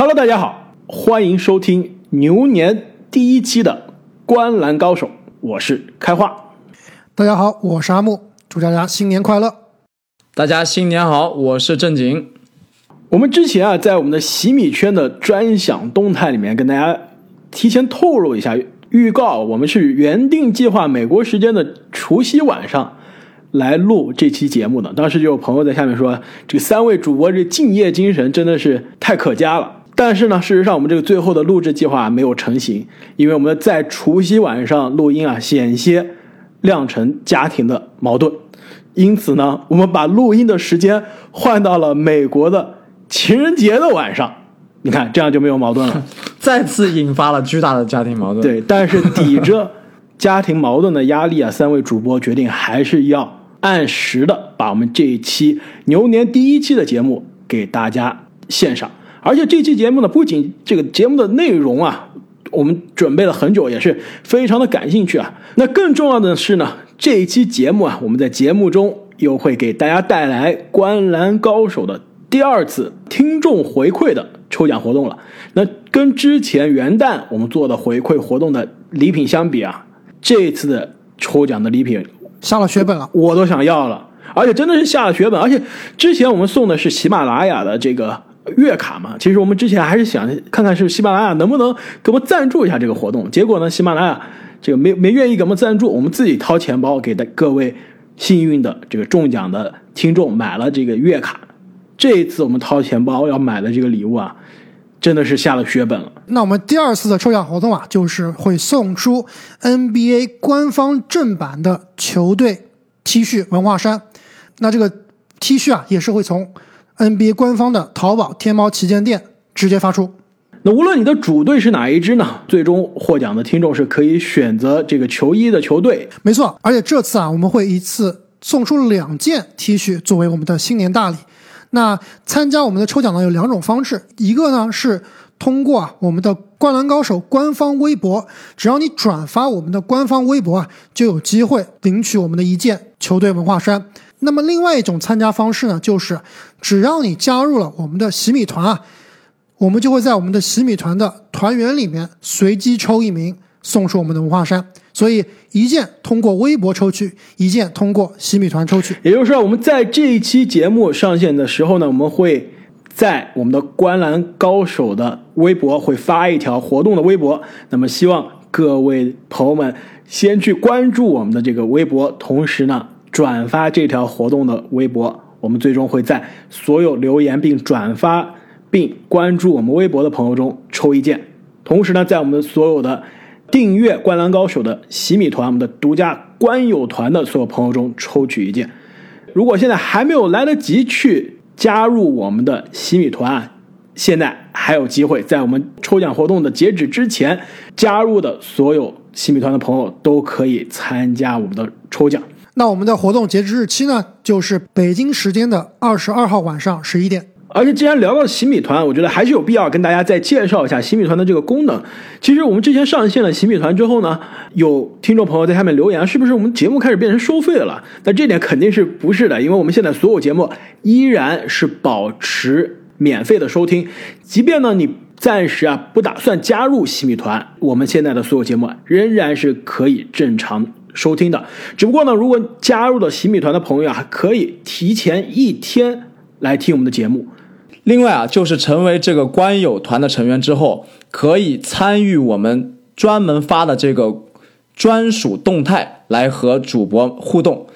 Hello，大家好，欢迎收听牛年第一期的《观澜高手》，我是开化。大家好，我是阿木，祝大家新年快乐。大家新年好，我是正经。我们之前啊，在我们的洗米圈的专享动态里面，跟大家提前透露一下预告，我们是原定计划美国时间的除夕晚上来录这期节目的。当时就有朋友在下面说，这三位主播这敬业精神真的是太可嘉了。但是呢，事实上我们这个最后的录制计划没有成型，因为我们在除夕晚上录音啊，险些酿成家庭的矛盾。因此呢，我们把录音的时间换到了美国的情人节的晚上。你看，这样就没有矛盾了。再次引发了巨大的家庭矛盾。对，但是抵着家庭矛盾的压力啊，三位主播决定还是要按时的把我们这一期牛年第一期的节目给大家献上。而且这期节目呢，不仅这个节目的内容啊，我们准备了很久，也是非常的感兴趣啊。那更重要的是呢，这一期节目啊，我们在节目中又会给大家带来《观澜高手》的第二次听众回馈的抽奖活动了。那跟之前元旦我们做的回馈活动的礼品相比啊，这次的抽奖的礼品下了血本了，我都想要了，而且真的是下了血本。而且之前我们送的是喜马拉雅的这个。月卡嘛，其实我们之前还是想看看是喜马拉雅能不能给我们赞助一下这个活动，结果呢，喜马拉雅这个没没愿意给我们赞助，我们自己掏钱包给的各位幸运的这个中奖的听众买了这个月卡。这一次我们掏钱包要买的这个礼物啊，真的是下了血本了。那我们第二次的抽奖活动啊，就是会送出 NBA 官方正版的球队 T 恤文化衫。那这个 T 恤啊，也是会从。NBA 官方的淘宝、天猫旗舰店直接发出。那无论你的主队是哪一支呢？最终获奖的听众是可以选择这个球衣的球队。没错，而且这次啊，我们会一次送出两件 T 恤作为我们的新年大礼。那参加我们的抽奖呢，有两种方式，一个呢是通过啊我们的“灌篮高手”官方微博，只要你转发我们的官方微博啊，就有机会领取我们的一件球队文化衫。那么另外一种参加方式呢，就是只要你加入了我们的洗米团啊，我们就会在我们的洗米团的团员里面随机抽一名送出我们的文化衫。所以一件通过微博抽取，一件通过洗米团抽取。也就是说，我们在这一期节目上线的时候呢，我们会在我们的观澜高手的微博会发一条活动的微博。那么希望各位朋友们先去关注我们的这个微博，同时呢。转发这条活动的微博，我们最终会在所有留言并转发并关注我们微博的朋友中抽一件。同时呢，在我们所有的订阅《灌篮高手》的洗米团、我们的独家观友团的所有朋友中抽取一件。如果现在还没有来得及去加入我们的洗米团，现在还有机会，在我们抽奖活动的截止之前加入的所有洗米团的朋友都可以参加我们的抽奖。那我们的活动截止日期呢，就是北京时间的二十二号晚上十一点。而且既然聊到洗米团，我觉得还是有必要跟大家再介绍一下洗米团的这个功能。其实我们之前上线了洗米团之后呢，有听众朋友在下面留言，是不是我们节目开始变成收费的了？那这点肯定是不是的，因为我们现在所有节目依然是保持免费的收听，即便呢你暂时啊不打算加入洗米团，我们现在的所有节目仍然是可以正常。收听的，只不过呢，如果加入了洗米团的朋友啊，可以提前一天来听我们的节目。另外啊，就是成为这个观友团的成员之后，可以参与我们专门发的这个专属动态来和主播互动。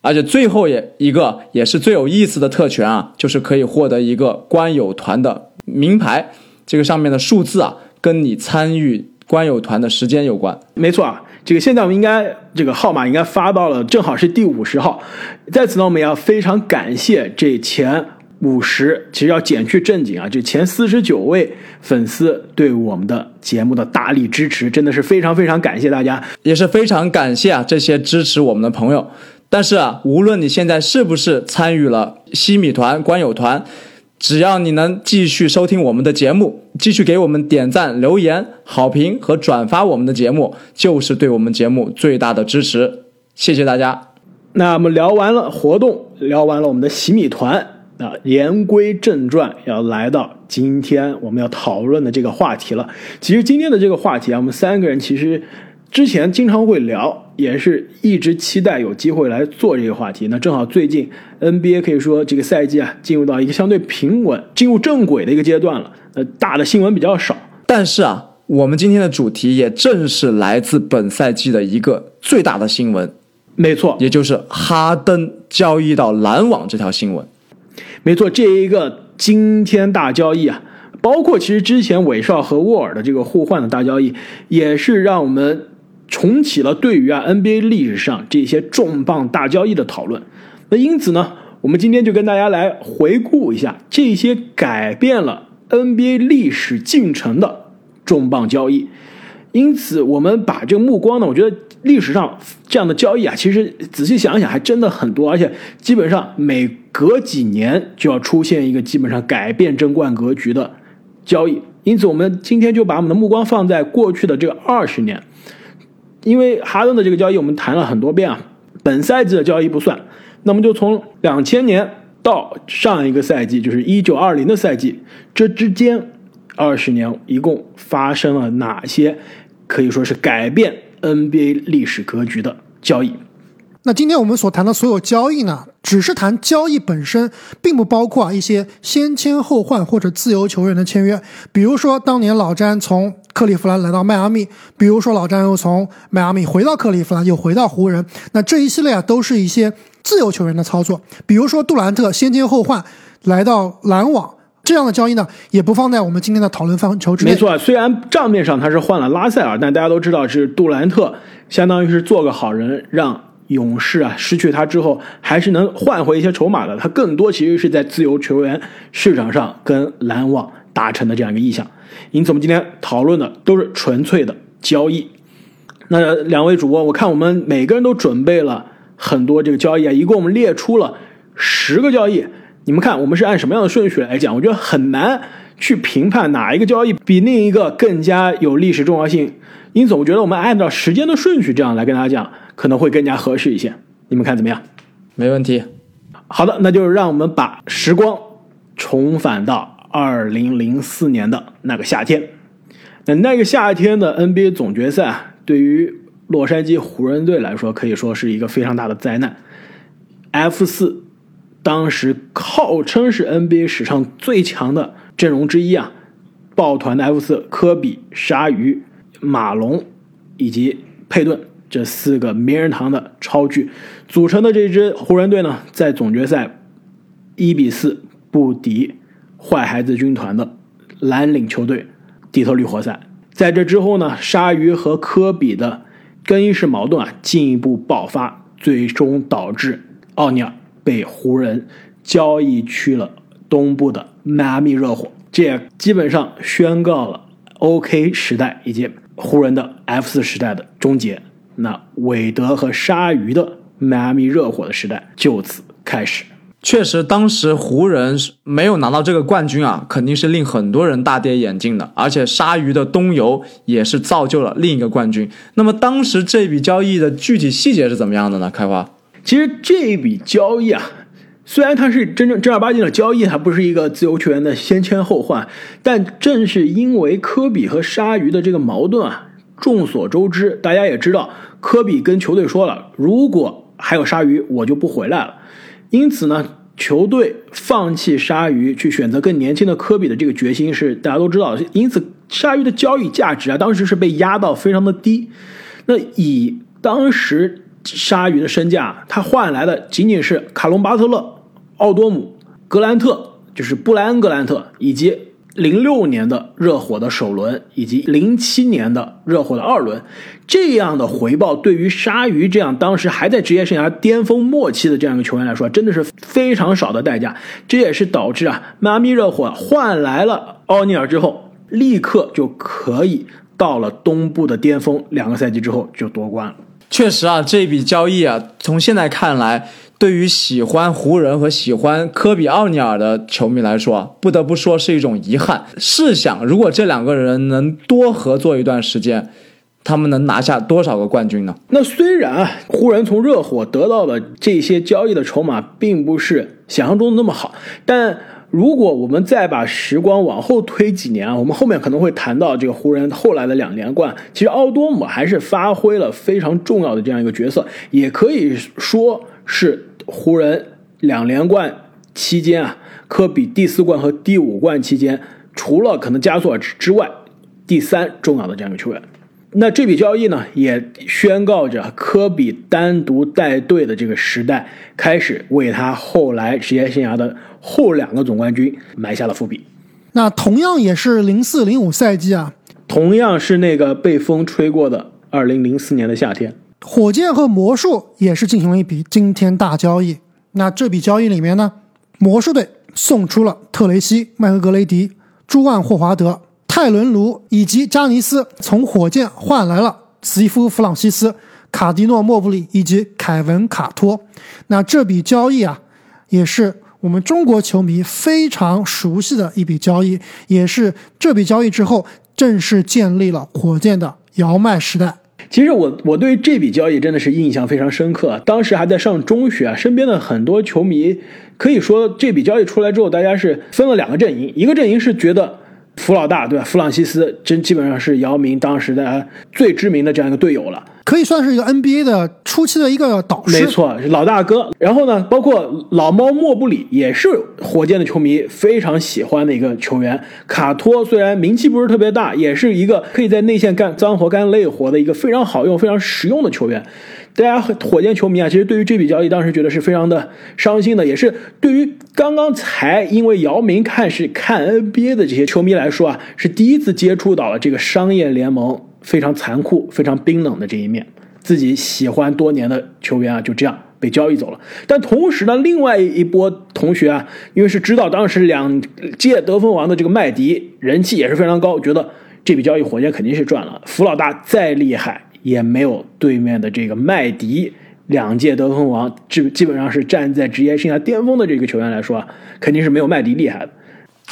而且最后也一个也是最有意思的特权啊，就是可以获得一个观友团的名牌，这个上面的数字啊，跟你参与观友团的时间有关。没错啊。这个现在我们应该这个号码应该发到了，正好是第五十号。在此呢，我们要非常感谢这前五十，其实要减去正经啊，这前四十九位粉丝对我们的节目的大力支持，真的是非常非常感谢大家，也是非常感谢啊这些支持我们的朋友。但是啊，无论你现在是不是参与了西米团、官友团。只要你能继续收听我们的节目，继续给我们点赞、留言、好评和转发我们的节目，就是对我们节目最大的支持。谢谢大家。那么聊完了活动，聊完了我们的洗米团，那言归正传，要来到今天我们要讨论的这个话题了。其实今天的这个话题啊，我们三个人其实之前经常会聊，也是一直期待有机会来做这个话题。那正好最近 NBA 可以说这个赛季啊，进入到一个相对平稳、进入正轨的一个阶段了。呃，大的新闻比较少，但是啊，我们今天的主题也正是来自本赛季的一个最大的新闻，没错，也就是哈登交易到篮网这条新闻。没错，这一个惊天大交易啊，包括其实之前韦少和沃尔的这个互换的大交易，也是让我们重启了对于啊 NBA 历史上这些重磅大交易的讨论。那因此呢，我们今天就跟大家来回顾一下这些改变了 NBA 历史进程的重磅交易。因此，我们把这个目光呢，我觉得历史上这样的交易啊，其实仔细想一想还真的很多，而且基本上每隔几年就要出现一个基本上改变争冠格局的交易。因此，我们今天就把我们的目光放在过去的这个二十年，因为哈登的这个交易我们谈了很多遍啊，本赛季的交易不算，那么就从两千年到上一个赛季，就是一九二零的赛季，这之间二十年一共发生了哪些？可以说是改变 NBA 历史格局的交易。那今天我们所谈的所有交易呢，只是谈交易本身，并不包括啊一些先签后换或者自由球员的签约。比如说，当年老詹从克利夫兰来到迈阿密，比如说老詹又从迈阿密回到克利夫兰，又回到湖人。那这一系列啊，都是一些自由球员的操作。比如说杜兰特先签后换来到篮网。这样的交易呢，也不放在我们今天的讨论范畴之内。没错，虽然账面上他是换了拉塞尔，但大家都知道是杜兰特，相当于是做个好人，让勇士啊失去他之后，还是能换回一些筹码的。他更多其实是在自由球员市场上跟篮网达成的这样一个意向。因此，我们今天讨论的都是纯粹的交易。那两位主播，我看我们每个人都准备了很多这个交易啊，一共我们列出了十个交易。你们看，我们是按什么样的顺序来讲？我觉得很难去评判哪一个交易比另一个更加有历史重要性。因此，我觉得我们按照时间的顺序这样来跟大家讲，可能会更加合适一些。你们看怎么样？没问题。好的，那就让我们把时光重返到二零零四年的那个夏天。那那个夏天的 NBA 总决赛啊，对于洛杉矶湖人队来说，可以说是一个非常大的灾难。F 四。当时号称是 NBA 史上最强的阵容之一啊，抱团的 F 四科比、鲨鱼、马龙以及佩顿这四个名人堂的超巨组成的这支湖人队呢，在总决赛一比四不敌坏孩子军团的蓝领球队底特律活塞。在这之后呢，鲨鱼和科比的更衣室矛盾啊进一步爆发，最终导致奥尼尔。被湖人交易去了东部的迈阿密热火，这也基本上宣告了 OK 时代以及湖人的 F 四时代的终结。那韦德和鲨鱼的迈阿密热火的时代就此开始。确实，当时湖人没有拿到这个冠军啊，肯定是令很多人大跌眼镜的。而且，鲨鱼的东游也是造就了另一个冠军。那么，当时这笔交易的具体细节是怎么样的呢？开花。其实这一笔交易啊，虽然它是真正正儿八经的交易，它不是一个自由球员的先签后换，但正是因为科比和鲨鱼的这个矛盾啊，众所周知，大家也知道，科比跟球队说了，如果还有鲨鱼，我就不回来了。因此呢，球队放弃鲨鱼，去选择更年轻的科比的这个决心是大家都知道。因此，鲨鱼的交易价值啊，当时是被压到非常的低。那以当时。鲨鱼的身价，他换来的仅仅是卡隆巴特勒、奥多姆、格兰特，就是布莱恩格兰特，以及零六年的热火的首轮，以及零七年的热火的二轮，这样的回报对于鲨鱼这样当时还在职业生涯巅峰末期的这样一个球员来说，真的是非常少的代价。这也是导致啊，迈阿密热火换来了奥尼尔之后，立刻就可以到了东部的巅峰，两个赛季之后就夺冠了。确实啊，这笔交易啊，从现在看来，对于喜欢湖人和喜欢科比奥尼尔的球迷来说，不得不说是一种遗憾。试想，如果这两个人能多合作一段时间，他们能拿下多少个冠军呢？那虽然湖人从热火得到的这些交易的筹码并不是想象中的那么好。但如果我们再把时光往后推几年啊，我们后面可能会谈到这个湖人后来的两连冠，其实奥多姆还是发挥了非常重要的这样一个角色，也可以说是湖人两连冠期间啊，科比第四冠和第五冠期间，除了可能加索尔之外，第三重要的这样一个球员。那这笔交易呢，也宣告着科比单独带队的这个时代开始，为他后来职业生涯的后两个总冠军埋下了伏笔。那同样也是零四零五赛季啊，同样是那个被风吹过的二零零四年的夏天，火箭和魔术也是进行了一笔惊天大交易。那这笔交易里面呢，魔术队送出了特雷西、麦克格雷迪、朱万霍华德。泰伦卢以及加尼斯从火箭换来了斯蒂夫·弗朗西斯、卡迪诺·莫布里以及凯文·卡托。那这笔交易啊，也是我们中国球迷非常熟悉的一笔交易，也是这笔交易之后正式建立了火箭的姚麦时代。其实我我对这笔交易真的是印象非常深刻。当时还在上中学啊，身边的很多球迷可以说这笔交易出来之后，大家是分了两个阵营，一个阵营是觉得。弗老大对吧？弗朗西斯真基本上是姚明当时的最知名的这样一个队友了，可以算是一个 NBA 的初期的一个导师。没错，是老大哥。然后呢，包括老猫莫布里也是火箭的球迷非常喜欢的一个球员。卡托虽然名气不是特别大，也是一个可以在内线干脏活、干累活的一个非常好用、非常实用的球员。大家火箭球迷啊，其实对于这笔交易当时觉得是非常的伤心的，也是对于刚刚才因为姚明看是看 NBA 的这些球迷来说啊，是第一次接触到了这个商业联盟非常残酷、非常冰冷的这一面。自己喜欢多年的球员啊，就这样被交易走了。但同时呢，另外一波同学啊，因为是知道当时两届得分王的这个麦迪人气也是非常高，觉得这笔交易火箭肯定是赚了。福老大再厉害。也没有对面的这个麦迪两届得分王，基基本上是站在职业生涯巅峰的这个球员来说啊，肯定是没有麦迪厉害的。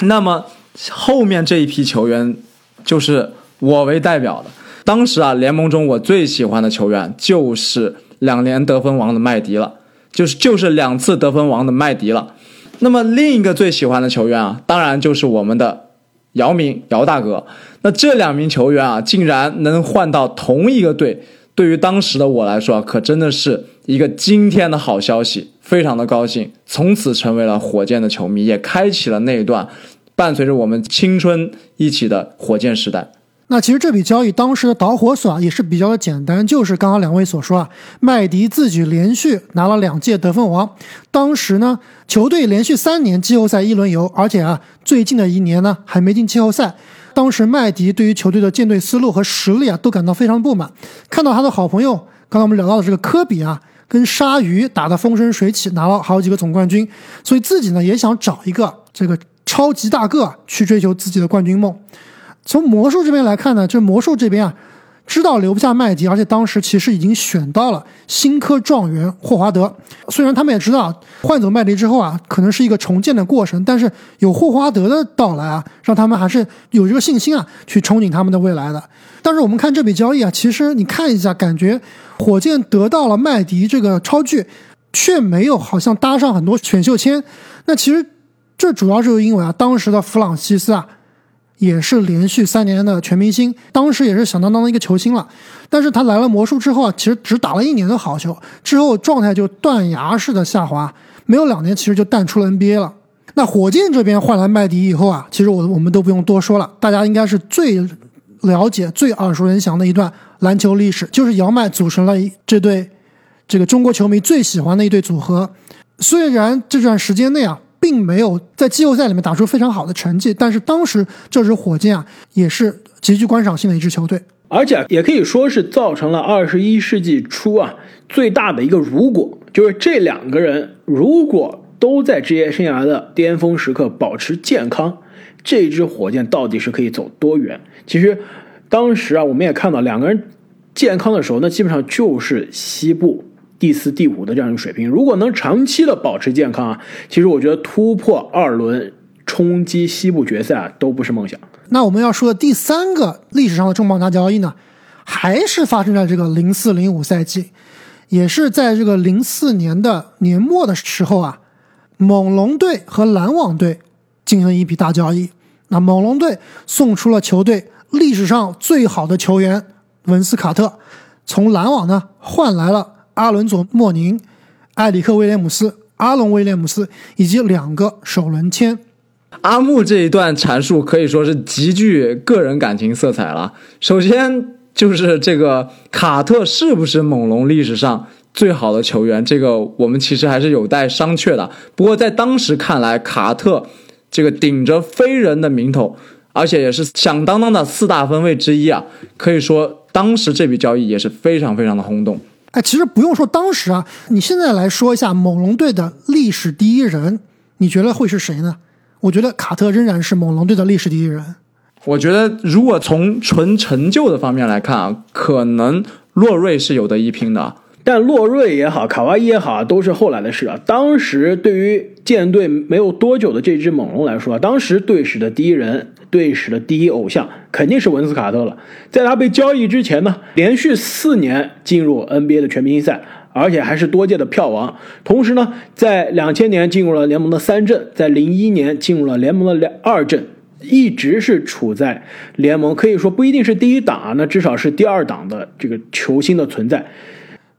那么后面这一批球员就是我为代表的。当时啊，联盟中我最喜欢的球员就是两年得分王的麦迪了，就是就是两次得分王的麦迪了。那么另一个最喜欢的球员啊，当然就是我们的。姚明，姚大哥，那这两名球员啊，竟然能换到同一个队，对于当时的我来说啊，可真的是一个惊天的好消息，非常的高兴，从此成为了火箭的球迷，也开启了那一段伴随着我们青春一起的火箭时代。那其实这笔交易当时的导火索啊也是比较的简单，就是刚刚两位所说啊，麦迪自己连续拿了两届得分王，当时呢球队连续三年季后赛一轮游，而且啊最近的一年呢还没进季后赛，当时麦迪对于球队的建队思路和实力啊都感到非常不满，看到他的好朋友刚才我们聊到的这个科比啊跟鲨鱼打得风生水起，拿了好几个总冠军，所以自己呢也想找一个这个超级大个去追求自己的冠军梦。从魔术这边来看呢，这魔术这边啊，知道留不下麦迪，而且当时其实已经选到了新科状元霍华德。虽然他们也知道换走麦迪之后啊，可能是一个重建的过程，但是有霍华德的到来啊，让他们还是有这个信心啊，去憧憬他们的未来的。但是我们看这笔交易啊，其实你看一下，感觉火箭得到了麦迪这个超巨，却没有好像搭上很多选秀签。那其实这主要是因为啊，当时的弗朗西斯啊。也是连续三年的全明星，当时也是响当当的一个球星了。但是他来了魔术之后啊，其实只打了一年的好球，之后状态就断崖式的下滑，没有两年其实就淡出了 NBA 了。那火箭这边换来麦迪以后啊，其实我我们都不用多说了，大家应该是最了解、最耳熟能详的一段篮球历史，就是姚麦组成了这对这个中国球迷最喜欢的一对组合。虽然这段时间内啊。并没有在季后赛里面打出非常好的成绩，但是当时这支火箭啊，也是极具观赏性的一支球队，而且也可以说是造成了二十一世纪初啊最大的一个如果，就是这两个人如果都在职业生涯的巅峰时刻保持健康，这支火箭到底是可以走多远？其实当时啊，我们也看到两个人健康的时候，那基本上就是西部。第四、第五的这样一个水平，如果能长期的保持健康啊，其实我觉得突破二轮冲击西部决赛啊都不是梦想。那我们要说的第三个历史上的重磅大交易呢，还是发生在这个零四零五赛季，也是在这个零四年的年末的时候啊，猛龙队和篮网队进行了一笔大交易。那猛龙队送出了球队历史上最好的球员文斯卡特，从篮网呢换来了阿伦佐莫宁、埃里克威廉姆斯、阿隆威廉姆斯以及两个首轮签。阿木这一段阐述可以说是极具个人感情色彩了。首先就是这个卡特是不是猛龙历史上最好的球员，这个我们其实还是有待商榷的。不过在当时看来，卡特这个顶着飞人的名头，而且也是响当当的四大分位之一啊，可以说当时这笔交易也是非常非常的轰动。哎，其实不用说当时啊，你现在来说一下猛龙队的历史第一人，你觉得会是谁呢？我觉得卡特仍然是猛龙队的历史第一人。我觉得如果从纯成就的方面来看啊，可能洛瑞是有的一拼的。但洛瑞也好，卡哇伊也好，都是后来的事啊。当时对于舰队没有多久的这支猛龙来说，当时队史的第一人、队史的第一偶像肯定是文斯卡特了。在他被交易之前呢，连续四年进入 NBA 的全明星赛。而且还是多届的票王，同时呢，在两千年进入了联盟的三阵，在零一年进入了联盟的两二阵，一直是处在联盟可以说不一定是第一档啊，那至少是第二档的这个球星的存在，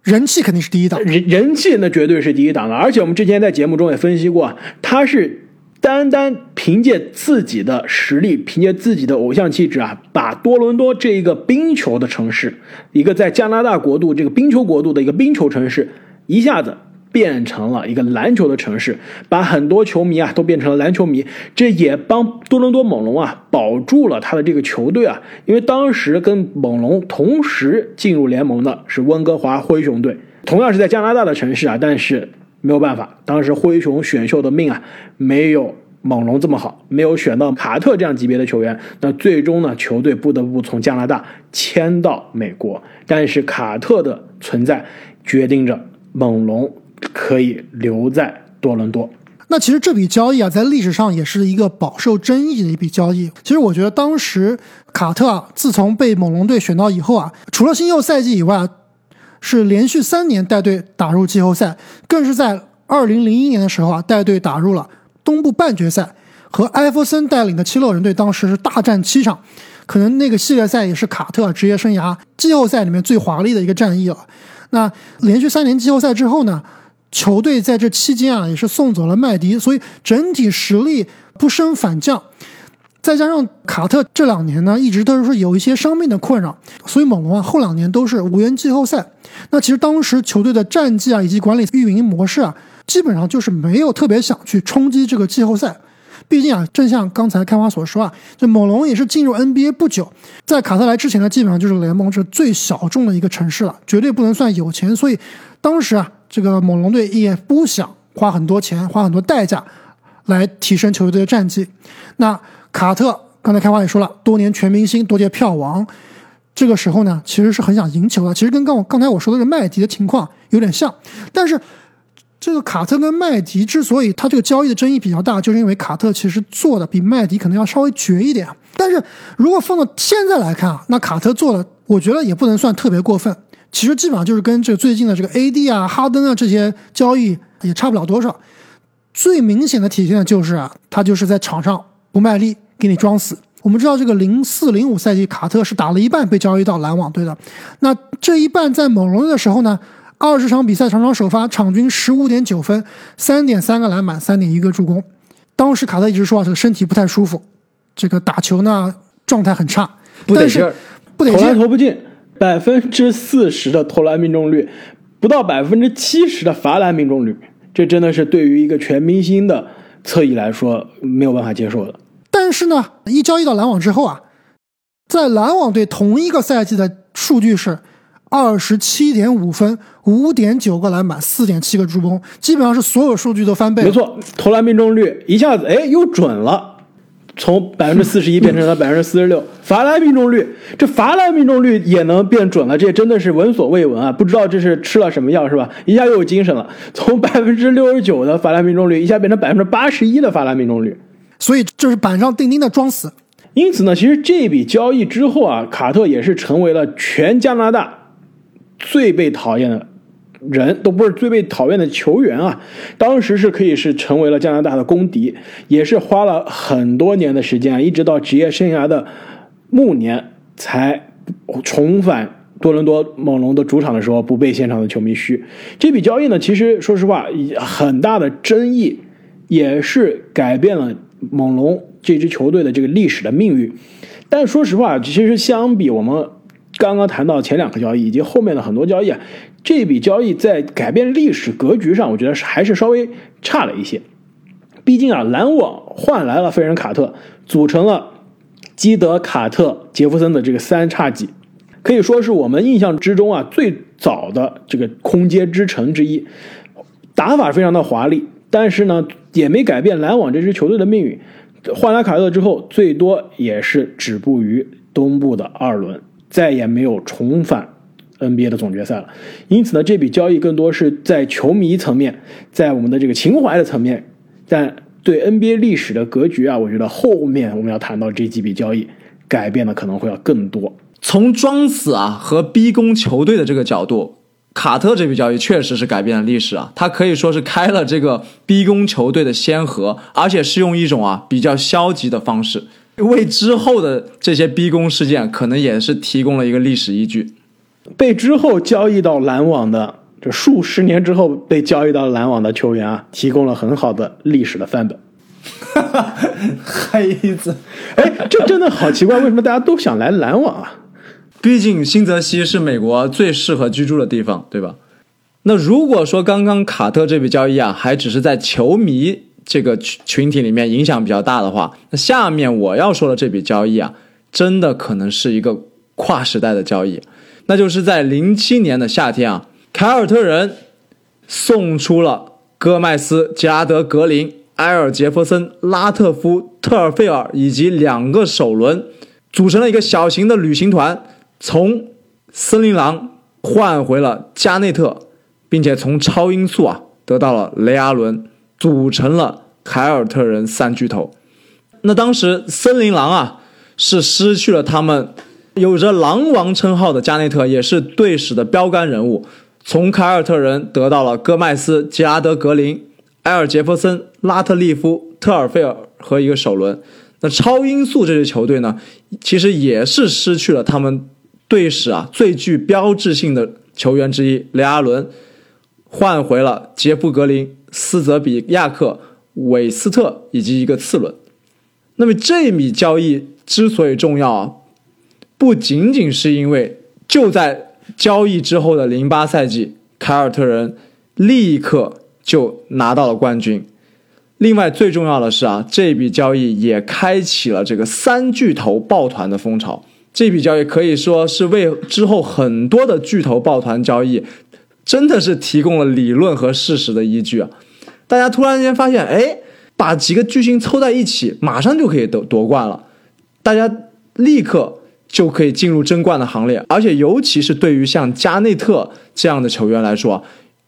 人气肯定是第一档，人人气那绝对是第一档的，而且我们之前在节目中也分析过，他是。单单凭借自己的实力，凭借自己的偶像气质啊，把多伦多这一个冰球的城市，一个在加拿大国度这个冰球国度的一个冰球城市，一下子变成了一个篮球的城市，把很多球迷啊都变成了篮球迷。这也帮多伦多猛龙啊保住了他的这个球队啊，因为当时跟猛龙同时进入联盟的是温哥华灰熊队，同样是在加拿大的城市啊，但是。没有办法，当时灰熊选秀的命啊，没有猛龙这么好，没有选到卡特这样级别的球员。那最终呢，球队不得不从加拿大迁到美国。但是卡特的存在，决定着猛龙可以留在多伦多。那其实这笔交易啊，在历史上也是一个饱受争议的一笔交易。其实我觉得当时卡特啊，自从被猛龙队选到以后啊，除了新秀赛季以外。是连续三年带队打入季后赛，更是在二零零一年的时候啊，带队打入了东部半决赛，和艾弗森带领的七六人队当时是大战七场，可能那个系列赛也是卡特职业生涯季后赛里面最华丽的一个战役了。那连续三年季后赛之后呢，球队在这期间啊也是送走了麦迪，所以整体实力不升反降。再加上卡特这两年呢，一直都是有一些伤病的困扰，所以猛龙啊后两年都是无缘季后赛。那其实当时球队的战绩啊，以及管理运营模式啊，基本上就是没有特别想去冲击这个季后赛。毕竟啊，正像刚才开花所说啊，这猛龙也是进入 NBA 不久，在卡特来之前呢，基本上就是联盟是最小众的一个城市了，绝对不能算有钱。所以当时啊，这个猛龙队也不想花很多钱、花很多代价来提升球队的战绩。那卡特刚才开花也说了，多年全明星，多届票王，这个时候呢，其实是很想赢球的。其实跟刚我刚才我说的这麦迪的情况有点像，但是这个卡特跟麦迪之所以他这个交易的争议比较大，就是因为卡特其实做的比麦迪可能要稍微绝一点。但是如果放到现在来看啊，那卡特做的，我觉得也不能算特别过分。其实基本上就是跟这最近的这个 AD 啊、哈登啊这些交易也差不了多少。最明显的体现的就是啊，他就是在场上。不卖力，给你装死。我们知道，这个零四零五赛季，卡特是打了一半被交易到篮网队的。那这一半在猛龙队的时候呢，二十场比赛场场首发，场均十五点九分，三点三个篮板，三点一个助攻。当时卡特一直说啊，这个身体不太舒服，这个打球呢状态很差，不得劲儿，不得劲，投篮投不进，百分之四十的投篮命中率，不到百分之七十的罚篮命中率，这真的是对于一个全明星的。侧翼来说没有办法接受的，但是呢，一交易到篮网之后啊，在篮网队同一个赛季的数据是二十七点五分、五点九个篮板、四点七个助攻，基本上是所有数据都翻倍。没错，投篮命中率一下子哎又准了。从百分之四十一变成了百分之四十六，罚篮命中率，这罚篮命中率也能变准了，这真的是闻所未闻啊！不知道这是吃了什么药是吧？一下又有精神了，从百分之六十九的罚篮命中率，一下变成百分之八十一的罚篮命中率，所以这是板上钉钉的装死。因此呢，其实这笔交易之后啊，卡特也是成为了全加拿大最被讨厌的人，都不是最被讨厌的球员啊。当时是可以是成为了加拿大的公敌，也是花了很多年的时间，一直到职业生涯的暮年才重返多伦多猛龙的主场的时候，不被现场的球迷嘘。这笔交易呢，其实说实话，很大的争议，也是改变了猛龙这支球队的这个历史的命运。但说实话，其实相比我们刚刚谈到前两个交易以及后面的很多交易啊，这笔交易在改变历史格局上，我觉得是还是稍微差了一些。毕竟啊，篮网换来了费人卡特，组成了。基德、卡特、杰弗森的这个三叉戟，可以说是我们印象之中啊最早的这个空接之城之一，打法非常的华丽，但是呢也没改变篮网这支球队的命运。换来卡特之后，最多也是止步于东部的二轮，再也没有重返 NBA 的总决赛了。因此呢，这笔交易更多是在球迷层面，在我们的这个情怀的层面，但。对 NBA 历史的格局啊，我觉得后面我们要谈到这几笔交易，改变的可能会要更多。从装死啊和逼宫球队的这个角度，卡特这笔交易确实是改变了历史啊，他可以说是开了这个逼宫球队的先河，而且是用一种啊比较消极的方式，为之后的这些逼宫事件可能也是提供了一个历史依据。被之后交易到篮网的。这数十年之后被交易到篮网的球员啊，提供了很好的历史的范本。黑子，哎，这真的好奇怪，为什么大家都想来篮网啊？毕竟新泽西是美国最适合居住的地方，对吧？那如果说刚刚卡特这笔交易啊，还只是在球迷这个群群体里面影响比较大的话，那下面我要说的这笔交易啊，真的可能是一个跨时代的交易，那就是在零七年的夏天啊。凯尔特人送出了戈麦斯、杰拉德、格林、埃尔杰弗森、拉特夫、特尔费尔以及两个首轮，组成了一个小型的旅行团，从森林狼换回了加内特，并且从超音速啊得到了雷阿伦，组成了凯尔特人三巨头。那当时森林狼啊是失去了他们有着狼王称号的加内特，也是队史的标杆人物。从凯尔特人得到了戈麦斯、杰拉德、格林、埃尔杰弗森、拉特利夫、特尔费尔和一个首轮。那超音速这支球队呢，其实也是失去了他们队史啊最具标志性的球员之一雷阿伦，换回了杰夫格林、斯泽比亚克、韦斯特以及一个次轮。那么这笔交易之所以重要啊，不仅仅是因为就在。交易之后的零八赛季，凯尔特人立刻就拿到了冠军。另外最重要的是啊，这笔交易也开启了这个三巨头抱团的风潮。这笔交易可以说是为之后很多的巨头抱团交易，真的是提供了理论和事实的依据啊！大家突然间发现，哎，把几个巨星凑在一起，马上就可以夺夺冠了。大家立刻。就可以进入争冠的行列，而且尤其是对于像加内特这样的球员来说，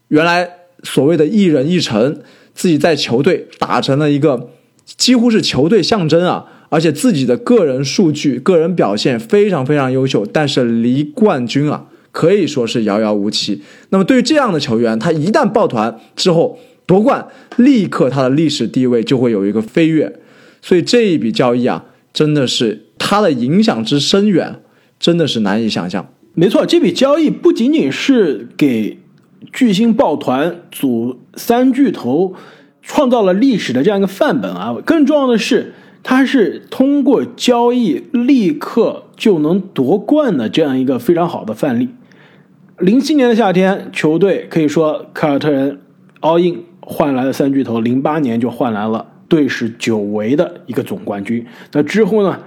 原来所谓的一人一城，自己在球队打成了一个几乎是球队象征啊，而且自己的个人数据、个人表现非常非常优秀，但是离冠军啊可以说是遥遥无期。那么对于这样的球员，他一旦抱团之后夺冠，立刻他的历史地位就会有一个飞跃。所以这一笔交易啊，真的是。它的影响之深远，真的是难以想象。没错，这笔交易不仅仅是给巨星抱团组三巨头创造了历史的这样一个范本啊，更重要的是，它是通过交易立刻就能夺冠的这样一个非常好的范例。零七年的夏天，球队可以说凯尔特人 all in 换来了三巨头，零八年就换来了队史久违的一个总冠军。那之后呢？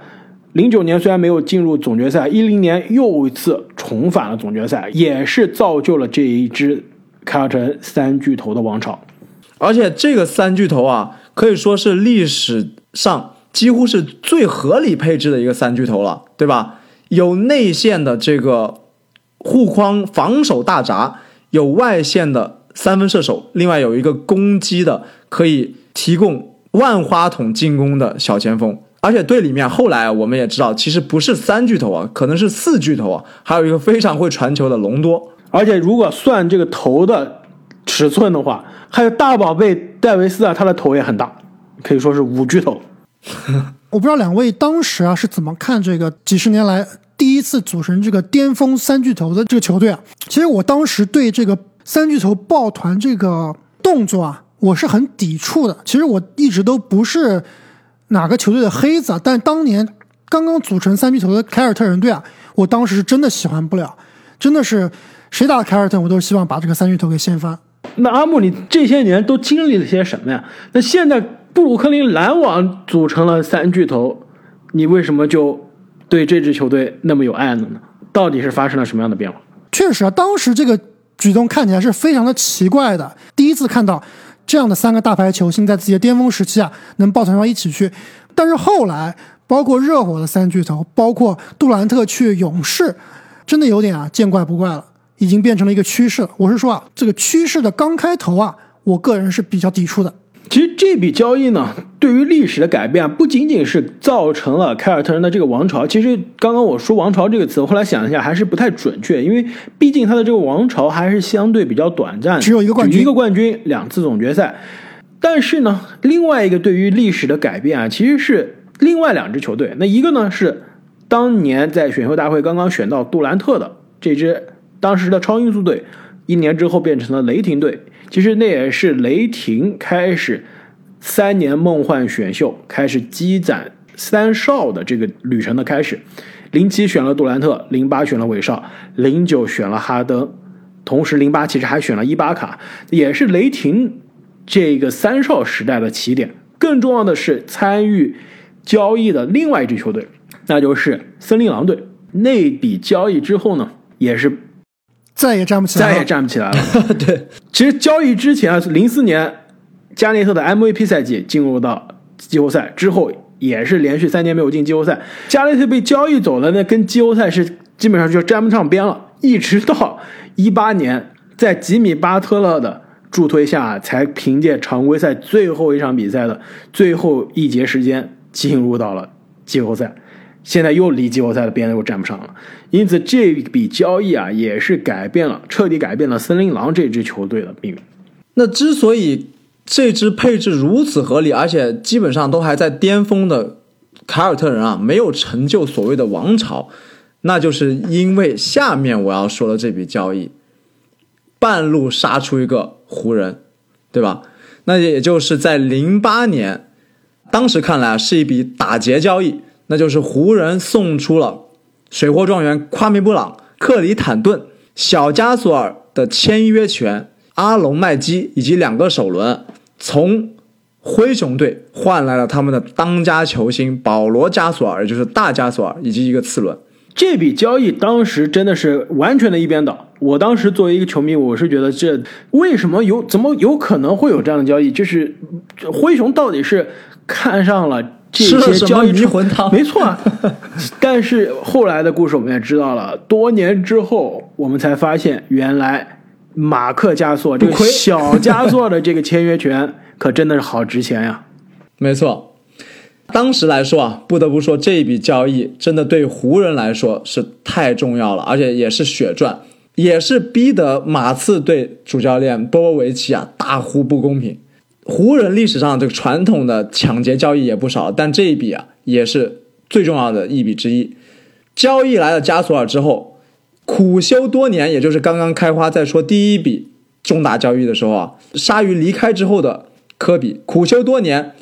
零九年虽然没有进入总决赛，一零年又一次重返了总决赛，也是造就了这一支凯尔特人三巨头的王朝。而且这个三巨头啊，可以说是历史上几乎是最合理配置的一个三巨头了，对吧？有内线的这个护框防守大闸，有外线的三分射手，另外有一个攻击的可以提供万花筒进攻的小前锋。而且队里面后来我们也知道，其实不是三巨头啊，可能是四巨头啊，还有一个非常会传球的隆多。而且如果算这个头的尺寸的话，还有大宝贝戴维斯啊，他的头也很大，可以说是五巨头。我不知道两位当时啊是怎么看这个几十年来第一次组成这个巅峰三巨头的这个球队啊？其实我当时对这个三巨头抱团这个动作啊，我是很抵触的。其实我一直都不是哪个球队的黑子，但当年刚刚组成三巨头的凯尔特人队啊，我当时是真的喜欢不了，真的是谁打凯尔特，我都希望把这个三巨头给掀翻。那阿木，你这些年都经历了些什么呀？那现在布鲁克林篮网组成了三巨头，你为什么就对这支球队那么有爱呢？到底是发生了什么样的变化？确实啊，当时这个举动看起来是非常的奇怪的。第一次看到这样的三个大牌球星在自己的巅峰时期啊，能抱团到一起去。但是后来，包括热火的三巨头，包括杜兰特去勇士，真的有点啊见怪不怪了。已经变成了一个趋势了。我是说啊，这个趋势的刚开头啊，我个人是比较抵触的。其实这笔交易呢，对于历史的改变不仅仅是造成了凯尔特人的这个王朝。其实刚刚我说“王朝”这个词，我后来想一下还是不太准确，因为毕竟他的这个王朝还是相对比较短暂，只有一个冠军，一个冠军，两次总决赛。但是呢，另外一个对于历史的改变啊，其实是另外两支球队。那一个呢是当年在选秀大会刚刚选到杜兰特的这支。当时的超音速队，一年之后变成了雷霆队。其实那也是雷霆开始三年梦幻选秀，开始积攒三少的这个旅程的开始。零七选了杜兰特，零八选了韦少，零九选了哈登，同时零八其实还选了伊巴卡，也是雷霆这个三少时代的起点。更重要的是，参与交易的另外一支球队，那就是森林狼队。那笔交易之后呢，也是。再也站不起来，再也站不起来了。对，其实交易之前啊，零四年加内特的 MVP 赛季进入到季后赛之后，也是连续三年没有进季后赛。加内特被交易走了，那跟季后赛是基本上就沾不上边了。一直到一八年，在吉米巴特勒的助推下，才凭借常规赛最后一场比赛的最后一节时间进入到了季后赛。现在又离季后赛的边又站不上了，因此这笔交易啊，也是改变了，彻底改变了森林狼这支球队的命运。那之所以这支配置如此合理，而且基本上都还在巅峰的凯尔特人啊，没有成就所谓的王朝，那就是因为下面我要说的这笔交易，半路杀出一个湖人，对吧？那也就是在零八年，当时看来是一笔打劫交易。那就是湖人送出了水货状元夸米布朗、克里坦顿、小加索尔的签约权，阿隆麦基以及两个首轮，从灰熊队换来了他们的当家球星保罗加索尔，也就是大加索尔，以及一个次轮。这笔交易当时真的是完全的一边倒。我当时作为一个球迷，我是觉得这为什么有怎么有可能会有这样的交易？就是灰熊到底是看上了？这些交易迷魂汤，没错。但是后来的故事我们也知道了，多年之后我们才发现，原来马克加索这个小加索的这个签约权可真的是好值钱呀。没错，当时来说啊，不得不说这一笔交易真的对湖人来说是太重要了，而且也是血赚，也是逼得马刺队主教练波波维奇啊大呼不公平。湖人历史上这个传统的抢劫交易也不少，但这一笔啊也是最重要的一笔之一。交易来了加索尔之后，苦修多年，也就是刚刚开花在说第一笔重大交易的时候啊，鲨鱼离开之后的科比苦修多年，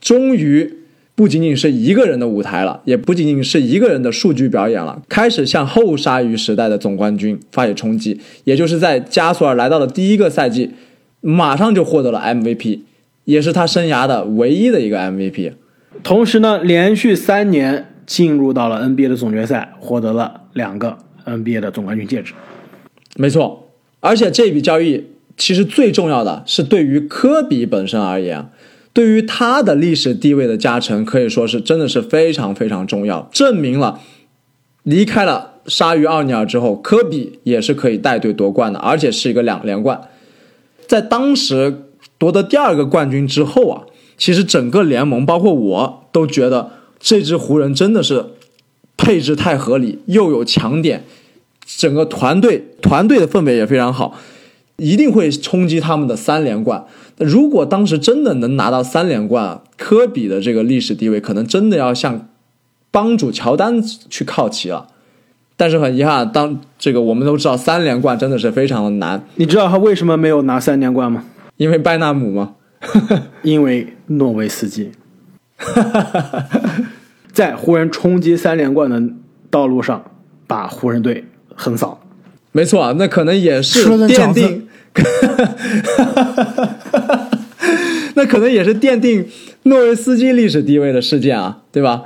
终于不仅仅是一个人的舞台了，也不仅仅是一个人的数据表演了，开始向后鲨鱼时代的总冠军发起冲击。也就是在加索尔来到了第一个赛季。马上就获得了 MVP，也是他生涯的唯一的一个 MVP。同时呢，连续三年进入到了 NBA 的总决赛，获得了两个 NBA 的总冠军戒指。没错，而且这笔交易其实最重要的是对于科比本身而言，对于他的历史地位的加成，可以说是真的是非常非常重要，证明了离开了鲨鱼奥尼尔之后，科比也是可以带队夺冠的，而且是一个两连冠。在当时夺得第二个冠军之后啊，其实整个联盟包括我都觉得这支湖人真的是配置太合理，又有强点，整个团队团队的氛围也非常好，一定会冲击他们的三连冠。如果当时真的能拿到三连冠，科比的这个历史地位可能真的要向帮主乔丹去靠齐了。但是很遗憾，当这个我们都知道三连冠真的是非常的难，你知道他为什么没有拿三连冠吗？因为拜纳姆吗？因为诺维斯基 在湖人冲击三连冠的道路上把湖人队横扫。没错啊，那可能也是奠定，那可能也是奠定诺维斯基历史地位的事件啊，对吧？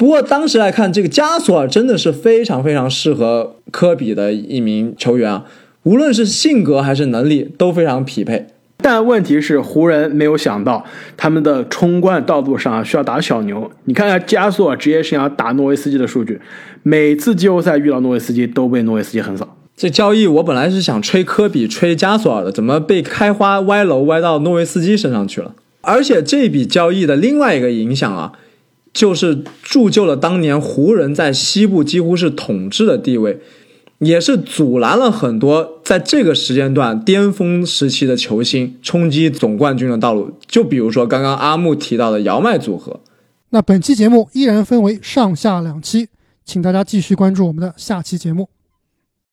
不过当时来看，这个加索尔真的是非常非常适合科比的一名球员啊，无论是性格还是能力都非常匹配。但问题是，湖人没有想到他们的冲冠道路上需要打小牛。你看看加索尔职业生涯打诺维斯基的数据，每次季后赛遇到诺维斯基都被诺维斯基横扫。这交易我本来是想吹科比、吹加索尔的，怎么被开花歪楼歪到诺维斯基身上去了？而且这笔交易的另外一个影响啊，就是铸就了当年湖人在西部几乎是统治的地位，也是阻拦了很多在这个时间段巅峰时期的球星冲击总冠军的道路。就比如说刚刚阿木提到的姚麦组合，那本期节目依然分为上下两期，请大家继续关注我们的下期节目。